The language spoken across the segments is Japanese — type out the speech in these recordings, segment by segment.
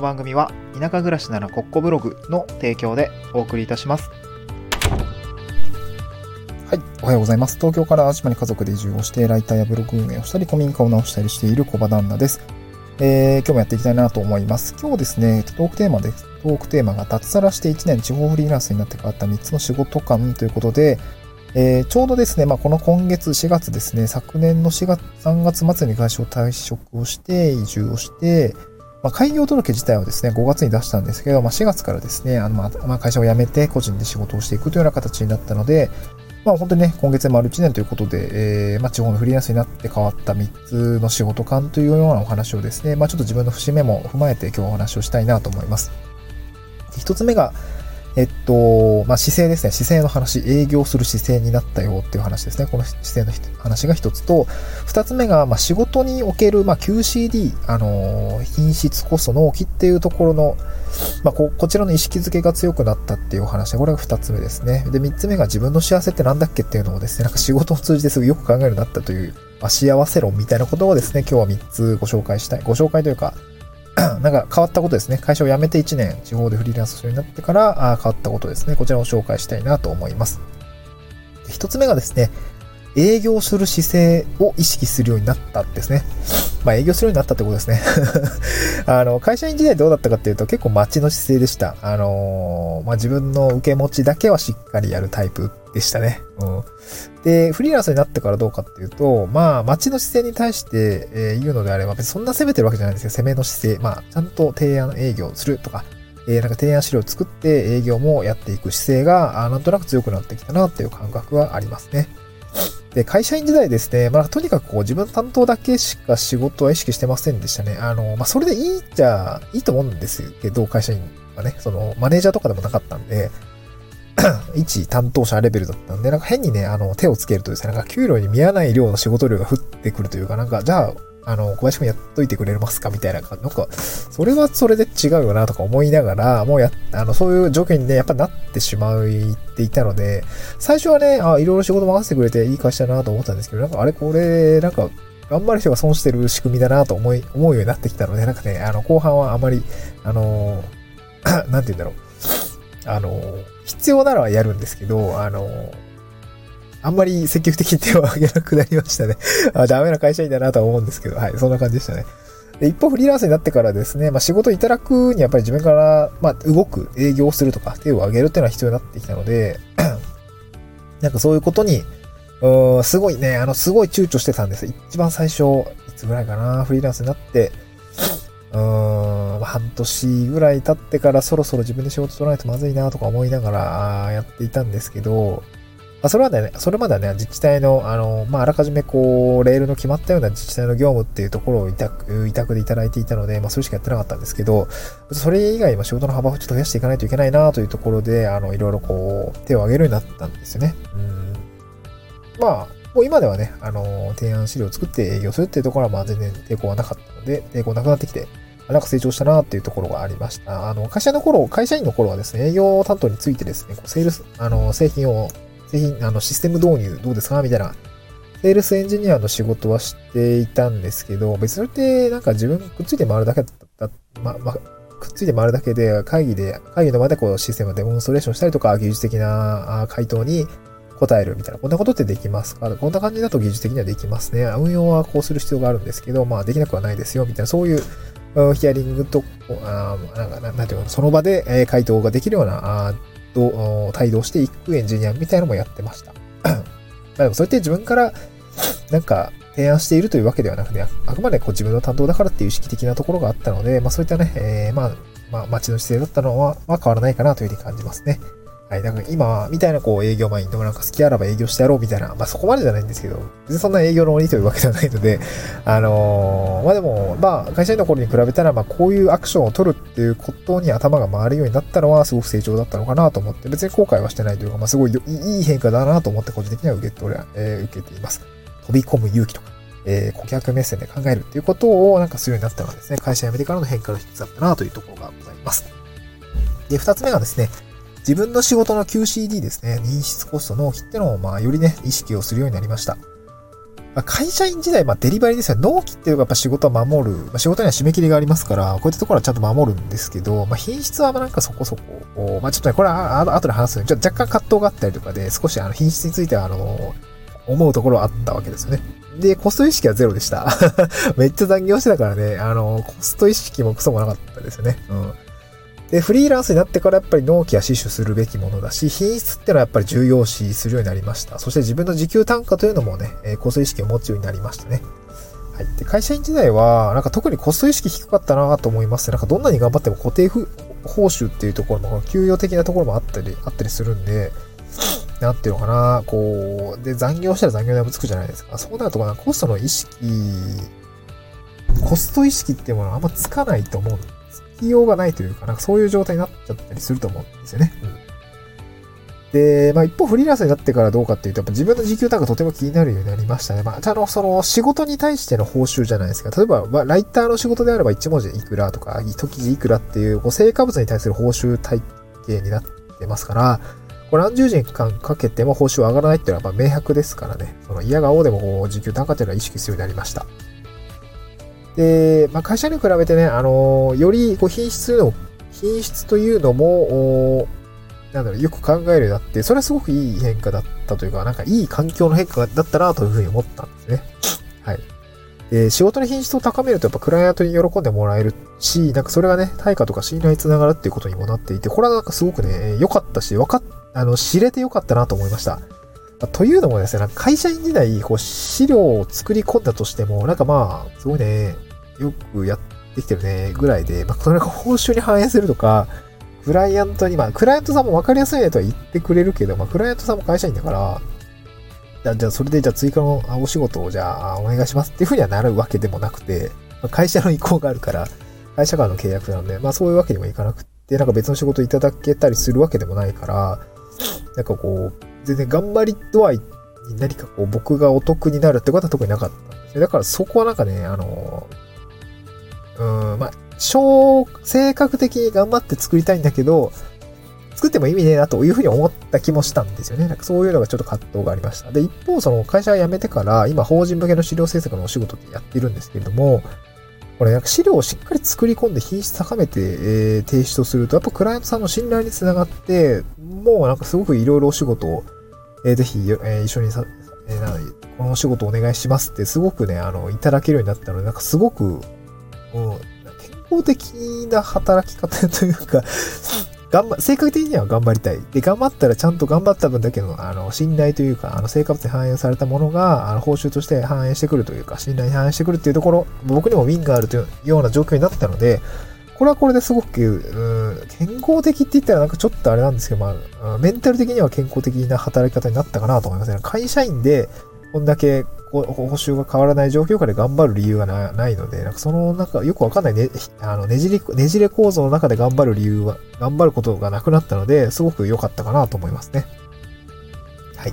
の番組は田舎暮らしならコッコブログの提供でお送りいたします。はい。おはようございます。東京から島に家族で移住をして、ライターやブログ運営をしたり、古民家を直したりしている小場旦那です。えー、今日もやっていきたいなと思います。今日ですね、トークテーマで、トークテーマが脱サラして1年地方フリーランスになって変わった3つの仕事感ということで、えー、ちょうどですね、まあ、この今月4月ですね、昨年の4月、3月末に会社を退職をして、移住をして、まあ、開業届自体はですね、5月に出したんですけど、まあ、4月からですね、あの、まあ、まあ、会社を辞めて個人で仕事をしていくというような形になったので、まあ本当にね、今月で丸1年ということで、えー、まあ地方のフリーランスになって変わった3つの仕事感というようなお話をですね、まあちょっと自分の節目も踏まえて今日お話をしたいなと思います。1つ目が、えっと、まあ姿勢ですね。姿勢の話、営業する姿勢になったよっていう話ですね。この姿勢の話が一つと、二つ目が、まあ仕事における、まあ QCD、あのー、品質コスト納期っていうところの、まあこ、こちらの意識づけが強くなったっていう話、これが二つ目ですね。で、三つ目が自分の幸せってなんだっけっていうのをですね、なんか仕事を通じてすぐよく考えるようになったという、まあ、幸せ論みたいなことをですね、今日は三つご紹介したい。ご紹介というか、なんか変わったことですね。会社を辞めて1年、地方でフリーランスするようになってからあ変わったことですね。こちらを紹介したいなと思います。一つ目がですね、営業する姿勢を意識するようになったんですね。まあ営業するようになったってことですね。あの、会社員時代どうだったかっていうと結構待ちの姿勢でした。あのー、まあ自分の受け持ちだけはしっかりやるタイプでしたね。うん。で、フリーランスになってからどうかっていうと、まあ待ちの姿勢に対して、えー、言うのであれば別にそんな攻めてるわけじゃないんですよ。攻めの姿勢。まあちゃんと提案営業するとか、えー、なんか提案資料を作って営業もやっていく姿勢が、なんとなく強くなってきたなっていう感覚はありますね。で、会社員時代ですね、まあ、とにかくこう自分の担当だけしか仕事は意識してませんでしたね。あの、まあ、それでいいっちゃいいと思うんですけど、会社員はね、その、マネージャーとかでもなかったんで、一担当者レベルだったんで、なんか変にね、あの、手をつけるとですね、なんか給料に見合わない量の仕事量が降ってくるというか、なんか、じゃあ、あの、小林くんやっといてくれますか？みたいな感じ。なんか、それはそれで違うよなとか思いながら、もうや、あの、そういう状況にね、やっぱなってしまっていたので、最初はね、あ、いろいろ仕事任せてくれていい会社だなと思ったんですけど、なんかあれこれ、なんか、頑張る人が損してる仕組みだなと思い、思うようになってきたので、なんかね、あの、後半はあまり、あの、なんて言うんだろう。あの、必要ならやるんですけど、あの、あんまり積極的に手を挙げなくなりましたね。あ、ダメな会社員だなとは思うんですけど、はい、そんな感じでしたね。で一方、フリーランスになってからですね、まあ、仕事いただくにやっぱり自分から、まあ、動く、営業するとか、手を挙げるっていうのは必要になってきたので、なんかそういうことに、うん、すごいね、あの、すごい躊躇してたんです。一番最初、いつぐらいかな、フリーランスになって、うーん、半年ぐらい経ってからそろそろ自分で仕事取らないとまずいなとか思いながらやっていたんですけど、まあ、それまでね、それまではね、自治体の、あの、まあ、あらかじめこう、レールの決まったような自治体の業務っていうところを委託、委託でいただいていたので、まあ、それしかやってなかったんですけど、それ以外は仕事の幅をちょっと増やしていかないといけないなというところで、あの、いろいろこう、手を挙げるようになったんですよね。うん。まあ、もう今ではね、あの、提案資料を作って営業するっていうところは、ま、全然抵抗はなかったので、抵抗なくなってきて、なんか成長したなっていうところがありました。あの、会社の頃、会社員の頃はですね、営業担当についてですね、こうセールス、あの、製品を、製品、あの、システム導入どうですか？みたいな、セールスエンジニアの仕事はしていたんですけど、別にそれってなんか自分くっついて回るだけだった、ま、ま、くっついて回るだけで、会議で、会議の場でこうシステムをデモンストレーションしたりとか、技術的な回答に答えるみたいな、こんなことってできますか？こんな感じだと技術的にはできますね。運用はこうする必要があるんですけど、まあできなくはないですよ、みたいな、そういうヒアリングと、あなんか、なんていうの、その場で、回答ができるような、と、帯同していくエンジニアみたいのもやってました。まあでも、そうやって自分から、なんか、提案しているというわけではなくて、あくまでこう自分の担当だからっていう意識的なところがあったので、まあそういったね、えー、まあ、まあ、街の姿勢だったのは、まあ変わらないかなというふうに感じますね。はい。だから今、みたいなこう営業マインドもなんか好きあらば営業してやろうみたいな、まあそこまでじゃないんですけど、別にそんな営業の鬼というわけではないので、あのー、まあでも、まあ会社員の頃に比べたら、まあこういうアクションを取るっていうことに頭が回るようになったのはすごく成長だったのかなと思って、別に後悔はしてないというか、まあすごいいい変化だなと思って個人的には受けて、俺は、えー、受けています。飛び込む勇気とか、えー、顧客目線で考えるっていうことをなんかするようになったのはですね、会社辞めてからの変化の一つだったなというところがございます。で、二つ目がですね、自分の仕事の QCD ですね、認識コスト納期ってのを、まあ、よりね、意識をするようになりました。まあ、会社員時代、まあ、デリバリーですよ。納期っていうか、やっぱ仕事は守る。まあ、仕事には締め切りがありますから、こういったところはちゃんと守るんですけど、まあ、品質はなんかそこそこ、まあ、ちょっとね、これは後で話すのに、ちょっと若干葛藤があったりとかで、少しあの品質については、あの、思うところはあったわけですよね。で、コスト意識はゼロでした。めっちゃ残業してたからね、あの、コスト意識もクソもなかったですよね。うん。で、フリーランスになってからやっぱり納期は死守するべきものだし、品質ってのはやっぱり重要視するようになりました。そして自分の時給単価というのもね、えー、コスト意識を持つようになりましたね。はい。で、会社員時代は、なんか特にコスト意識低かったなと思います。なんかどんなに頑張っても固定報酬っていうところも、給与的なところもあったり、あったりするんで、なんていうのかな、こう、で、残業したら残業代もつくじゃないですか。そうなるとな、コストの意識、コスト意識っていうものはあんまつかないと思うきようがないというか、なんかそういう状態になっちゃったりすると思うんですよね。うん。で、まあ一方フリーランスになってからどうかっていうと、やっぱ自分の時給単価とても気になるようになりましたね。まあ、あの、その仕事に対しての報酬じゃないですか。例えば、まあ、ライターの仕事であれば1文字でいくらとか、1記事いくらっていう、こう成果物に対する報酬体系になってますから、これ何十時間かけても報酬上がらないっていうのはやっぱ明白ですからね。その嫌がおうでもこう時給単価っていうのは意識するようになりました。で、まあ、会社に比べてね、あのよりこう品質の、品質というのも、なんだろう、よく考えるようになって、それはすごくいい変化だったというか、なんかいい環境の変化だったなというふうに思ったんですね。はい。で、仕事の品質を高めるとやっぱクライアントに喜んでもらえるし、なんかそれがね、対価とか信頼につながるっていうことにもなっていて、これはなんかすごくね、良かったし、わかっ、あの、知れて良かったなと思いました。というのもですね、会社員時代、こう、資料を作り込んだとしても、なんかまあ、すごいね、よくやってきてるね、ぐらいで、まあ、それが報酬に反映するとか、クライアントに、まあ、クライアントさんも分かりやすいねとは言ってくれるけど、まあ、クライアントさんも会社員だから、じゃあ、じゃあそれで、じゃあ追加のお仕事を、じゃあ、お願いしますっていうふうにはなるわけでもなくて、まあ、会社の意向があるから、会社からの契約なので、まあ、そういうわけにもいかなくて、なんか別の仕事いただけたりするわけでもないから、なんかこう、全然頑張り度合いに何かこう、僕がお得になるってことは特になかったんですよ。だからそこはなんかね、あの、うん、まあ、小、性格的に頑張って作りたいんだけど、作っても意味ねえなというふうに思った気もしたんですよね。なんかそういうのがちょっと葛藤がありました。で、一方、その会社を辞めてから、今、法人向けの資料制作のお仕事ってやってるんですけれども、これ、資料をしっかり作り込んで品質高めて、えー、提出をすると、やっぱクライアントさんの信頼につながって、もうなんかすごくいろいろお仕事を、えー、ぜひ、えー、一緒にさ、えー、このお仕事お願いしますって、すごくね、あの、いただけるようになったので、なんかすごく、うん、健康的な働き方というか 頑張、性格的には頑張りたい。で、頑張ったらちゃんと頑張った分だけの、あの、信頼というか、あの、成果物に反映されたものが、あの、報酬として反映してくるというか、信頼に反映してくるっていうところ、僕にもウィンがあるというような状況になったので、これはこれですごく、うん、健康的って言ったらなんかちょっとあれなんですけど、まあ、メンタル的には健康的な働き方になったかなと思いますね。会社員で、こんだけ報酬が変わらない状況下で頑張る理由がないので、なんかその中、よくわかんないね、あのねじり、ねじれ構造の中で頑張る理由は、頑張ることがなくなったので、すごく良かったかなと思いますね。はい。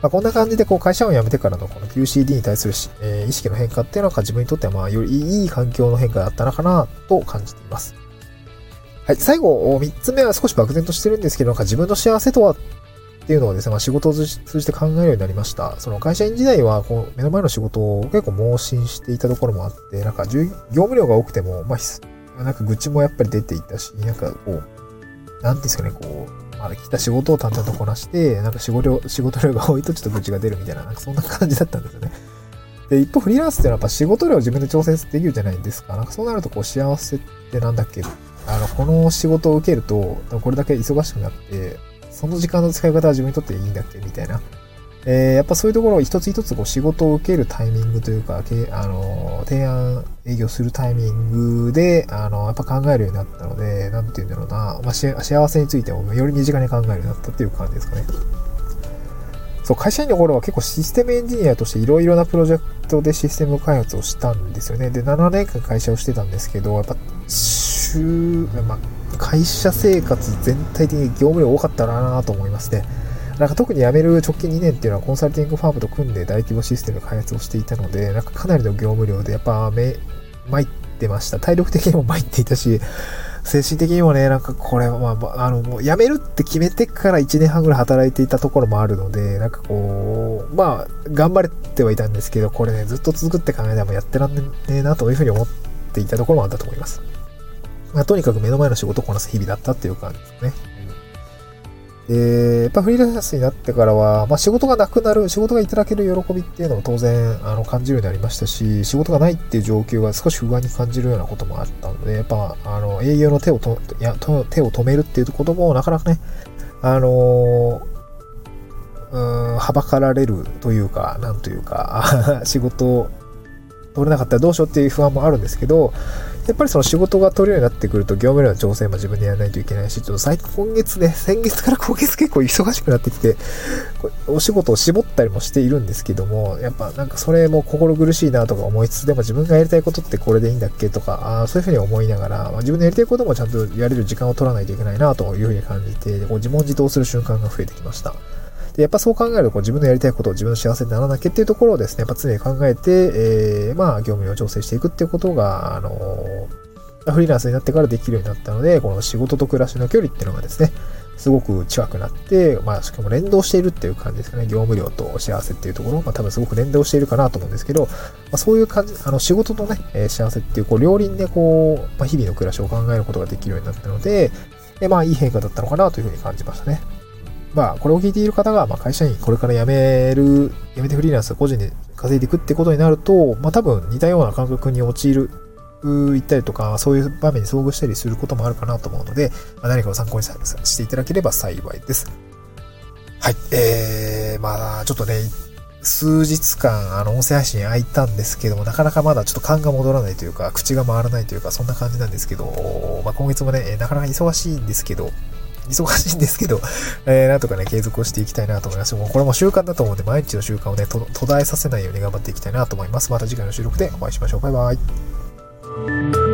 まあ、こんな感じでこう会社を辞めてからのこの QCD に対するしえー、意識の変化っていうのは自分にとってはまあよりいい環境の変化だったのかなと感じています。はい。最後、3つ目は少し漠然としてるんですけど、なんか自分の幸せとはっていうのをですね、まあ、仕事を通じて考えるようになりました。その会社員時代は、こう、目の前の仕事を結構盲信していたところもあって、なんか、業務量が多くても、まあ、なんか愚痴もやっぱり出ていたし、なんかこう、なんですかね、こう、まあ、来た仕事を淡々とこなして、なんか仕事量、仕事量が多いとちょっと愚痴が出るみたいな、なんかそんな感じだったんですよね。で、一方フリーランスってのはやっぱ仕事量を自分で調整できるじゃないですか。なんかそうなるとこう幸せってなんだっけ？あの、この仕事を受けると、これだけ忙しくなって、その時間の使い方は自分にとっていいんだっけみたいな。えー、やっぱそういうところを一つ一つこう仕事を受けるタイミングというか、けあの、提案営業するタイミングで、あの、やっぱ考えるようになったので、なんて言うんだろうな、まあ、幸せについてもより身近に考えるようになったっていう感じですかね。そう、会社員の頃は結構システムエンジニアとしていろいろなプロジェクトでシステム開発をしたんですよね。で、7年間会社をしてたんですけど、やっぱ、週、まあ、会社生活全体的に業務量多かったなと思いますね。なんか特に辞める直近2年っていうのはコンサルティングファームと組んで大規模システム開発をしていたので、なんかかなりの業務量でやっぱめ、参ってました。体力的にも参っていたし、精神的にもね、なんかこれは、まあ、あ、の、もう辞めるって決めてから1年半ぐらい働いていたところもあるので、なんかこう、まあ、頑張れてはいたんですけど、これね、ずっと続くって考えたらもやってらんねえなというふうに思っていたところもあったと思います。まあ、とにかく目の前の仕事をこなす日々だったっていう感じですね。で、やっぱフリーランスになってからは、まあ、仕事がなくなる、仕事がいただける喜びっていうのも当然あの感じるようになりましたし、仕事がないっていう状況が少し不安に感じるようなこともあったので、やっぱあの営業の手をとや手を止めるっていうこともなかなかね、あのうん、はばかられるというか、なんというか、仕事を取れなかったらどうしようっていう不安もあるんですけど、やっぱりその仕事が取るようになってくると、業務量の調整も自分でやらないといけないし、ちょっと最近今月ね、先月から今月結構忙しくなってきて、お仕事を絞ったりもしているんですけども、やっぱなんかそれも心苦しいなとか思いつつ、でも自分がやりたいことってこれでいいんだっけとか、あそういうふうに思いながら、まあ、自分のやりたいこともちゃんとやれる時間を取らないといけないなというふうに感じて、こう自問自答する瞬間が増えてきました。で、やっぱそう考えると、自分のやりたいことを自分の幸せにならなきゃっていうところをですね、やっぱ常に考えて、えー、まあ、業務量を調整していくっていうことが、あのー、フリーランスになってからできるようになったので、この仕事と暮らしの距離っていうのがですね、すごく近くなって、まあ、しかも連動しているっていう感じですかね。業務量と幸せっていうところ、まあ、多分すごく連動しているかなと思うんですけど、まあ、そういう感じ、あの、仕事とね、えー、幸せっていう、こう、両輪でこう、まあ、日々の暮らしを考えることができるようになったので、でまあ、いい変化だったのかなというふうに感じましたね。まあ、これを聞いている方が、まあ、会社員これから辞める、辞めてフリーランス個人で稼いでいくってことになると、まあ、多分似たような感覚に陥る、行ったりとか、そういう場面に遭遇したりすることもあるかなと思うので、まあ、何かを参考にしていただければ幸いです。はい。えー、まあ、ちょっとね、数日間、あの、音声配信空いたんですけども、なかなかまだちょっと勘が戻らないというか、口が回らないというか、そんな感じなんですけど、まあ、今月もね、なかなか忙しいんですけど、忙しいんですけど、えー、なんとかね、継続をしていきたいなと思います。もうこれも習慣だと思うんで、毎日の習慣をね、途絶えさせないように頑張っていきたいなと思います。また次回の収録でお会いしましょう。バイバイ。